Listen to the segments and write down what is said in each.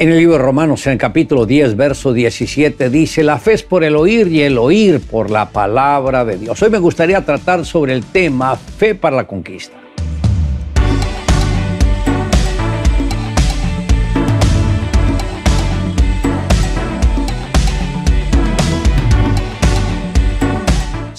En el libro de Romanos, en el capítulo 10, verso 17, dice, la fe es por el oír y el oír por la palabra de Dios. Hoy me gustaría tratar sobre el tema fe para la conquista.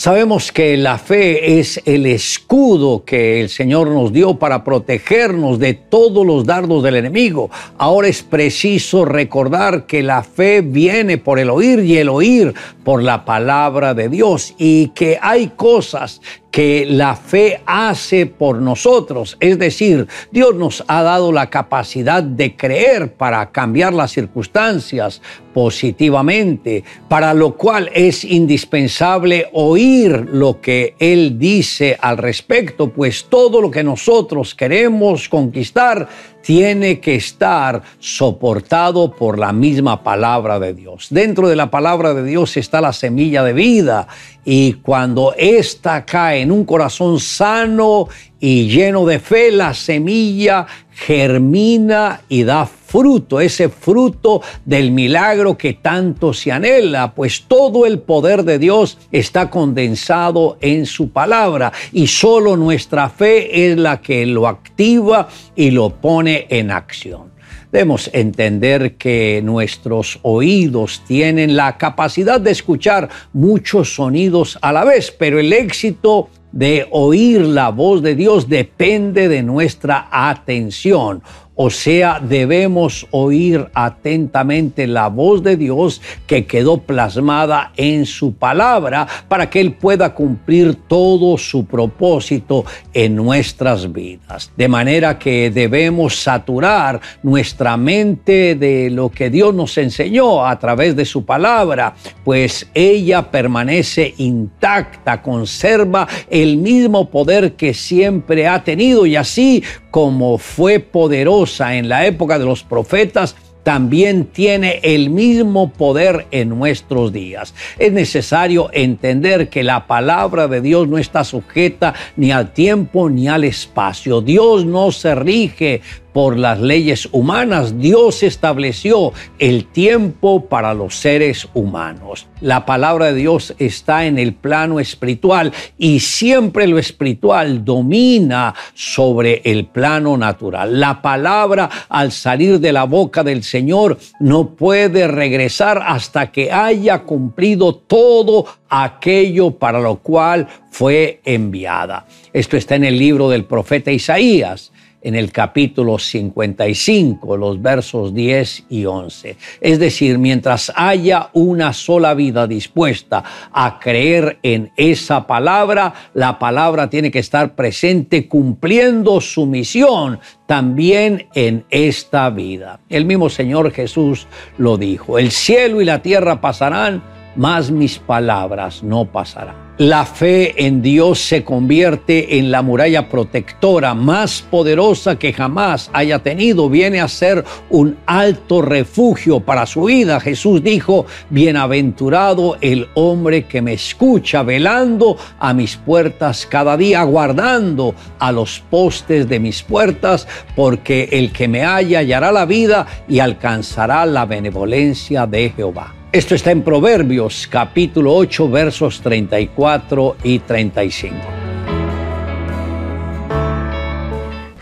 Sabemos que la fe es el escudo que el Señor nos dio para protegernos de todos los dardos del enemigo. Ahora es preciso recordar que la fe viene por el oír y el oír por la palabra de Dios y que hay cosas que la fe hace por nosotros. Es decir, Dios nos ha dado la capacidad de creer para cambiar las circunstancias positivamente, para lo cual es indispensable oír lo que Él dice al respecto, pues todo lo que nosotros queremos conquistar tiene que estar soportado por la misma palabra de Dios. Dentro de la palabra de Dios está la semilla de vida y cuando ésta cae en un corazón sano y lleno de fe, la semilla germina y da fruto, ese fruto del milagro que tanto se anhela, pues todo el poder de Dios está condensado en su palabra y solo nuestra fe es la que lo activa y lo pone en acción. Debemos entender que nuestros oídos tienen la capacidad de escuchar muchos sonidos a la vez, pero el éxito de oír la voz de Dios depende de nuestra atención. O sea, debemos oír atentamente la voz de Dios que quedó plasmada en su palabra para que Él pueda cumplir todo su propósito en nuestras vidas. De manera que debemos saturar nuestra mente de lo que Dios nos enseñó a través de su palabra, pues ella permanece intacta, conserva el mismo poder que siempre ha tenido y así como fue poderosa en la época de los profetas, también tiene el mismo poder en nuestros días. Es necesario entender que la palabra de Dios no está sujeta ni al tiempo ni al espacio. Dios no se rige por las leyes humanas, Dios estableció el tiempo para los seres humanos. La palabra de Dios está en el plano espiritual y siempre lo espiritual domina sobre el plano natural. La palabra al salir de la boca del Señor no puede regresar hasta que haya cumplido todo aquello para lo cual fue enviada. Esto está en el libro del profeta Isaías en el capítulo 55, los versos 10 y 11. Es decir, mientras haya una sola vida dispuesta a creer en esa palabra, la palabra tiene que estar presente cumpliendo su misión también en esta vida. El mismo Señor Jesús lo dijo, el cielo y la tierra pasarán, mas mis palabras no pasarán. La fe en Dios se convierte en la muralla protectora más poderosa que jamás haya tenido. Viene a ser un alto refugio para su vida. Jesús dijo, bienaventurado el hombre que me escucha, velando a mis puertas cada día, guardando a los postes de mis puertas, porque el que me halla hallará la vida y alcanzará la benevolencia de Jehová. Esto está en Proverbios capítulo 8 versos 34 y 35.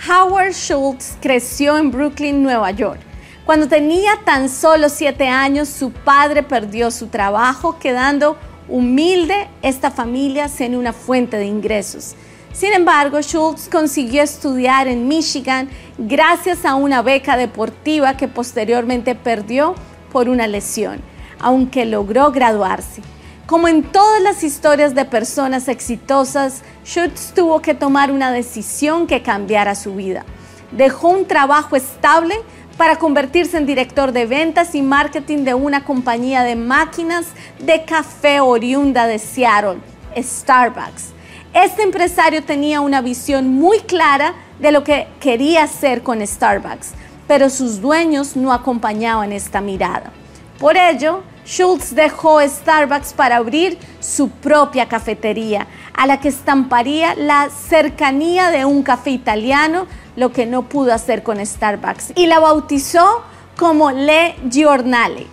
Howard Schultz creció en Brooklyn, Nueva York. Cuando tenía tan solo siete años, su padre perdió su trabajo, quedando humilde esta familia sin una fuente de ingresos. Sin embargo, Schultz consiguió estudiar en Michigan gracias a una beca deportiva que posteriormente perdió por una lesión aunque logró graduarse. Como en todas las historias de personas exitosas, Schutz tuvo que tomar una decisión que cambiara su vida. Dejó un trabajo estable para convertirse en director de ventas y marketing de una compañía de máquinas de café oriunda de Seattle, Starbucks. Este empresario tenía una visión muy clara de lo que quería hacer con Starbucks, pero sus dueños no acompañaban esta mirada. Por ello, Schultz dejó Starbucks para abrir su propia cafetería, a la que estamparía la cercanía de un café italiano, lo que no pudo hacer con Starbucks, y la bautizó como Le Giornale.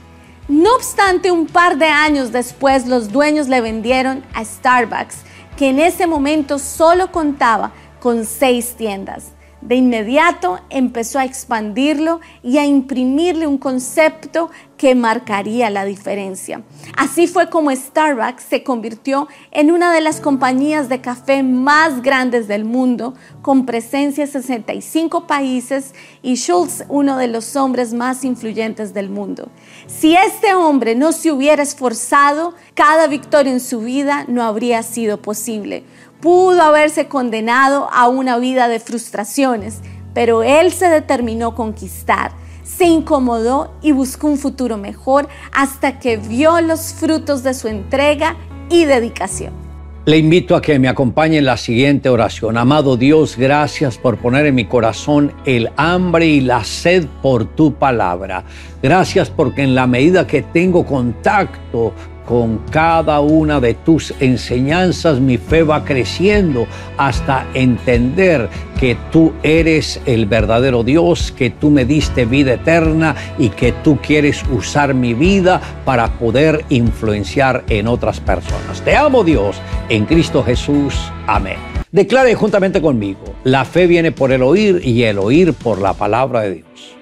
No obstante, un par de años después los dueños le vendieron a Starbucks, que en ese momento solo contaba con seis tiendas. De inmediato empezó a expandirlo y a imprimirle un concepto que marcaría la diferencia. Así fue como Starbucks se convirtió en una de las compañías de café más grandes del mundo, con presencia en 65 países y Schultz uno de los hombres más influyentes del mundo. Si este hombre no se hubiera esforzado, cada victoria en su vida no habría sido posible pudo haberse condenado a una vida de frustraciones, pero él se determinó conquistar, se incomodó y buscó un futuro mejor hasta que vio los frutos de su entrega y dedicación. Le invito a que me acompañe en la siguiente oración. Amado Dios, gracias por poner en mi corazón el hambre y la sed por tu palabra. Gracias porque en la medida que tengo contacto con cada una de tus enseñanzas mi fe va creciendo hasta entender que tú eres el verdadero Dios, que tú me diste vida eterna y que tú quieres usar mi vida para poder influenciar en otras personas. Te amo Dios, en Cristo Jesús. Amén. Declare juntamente conmigo, la fe viene por el oír y el oír por la palabra de Dios.